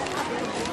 Oh,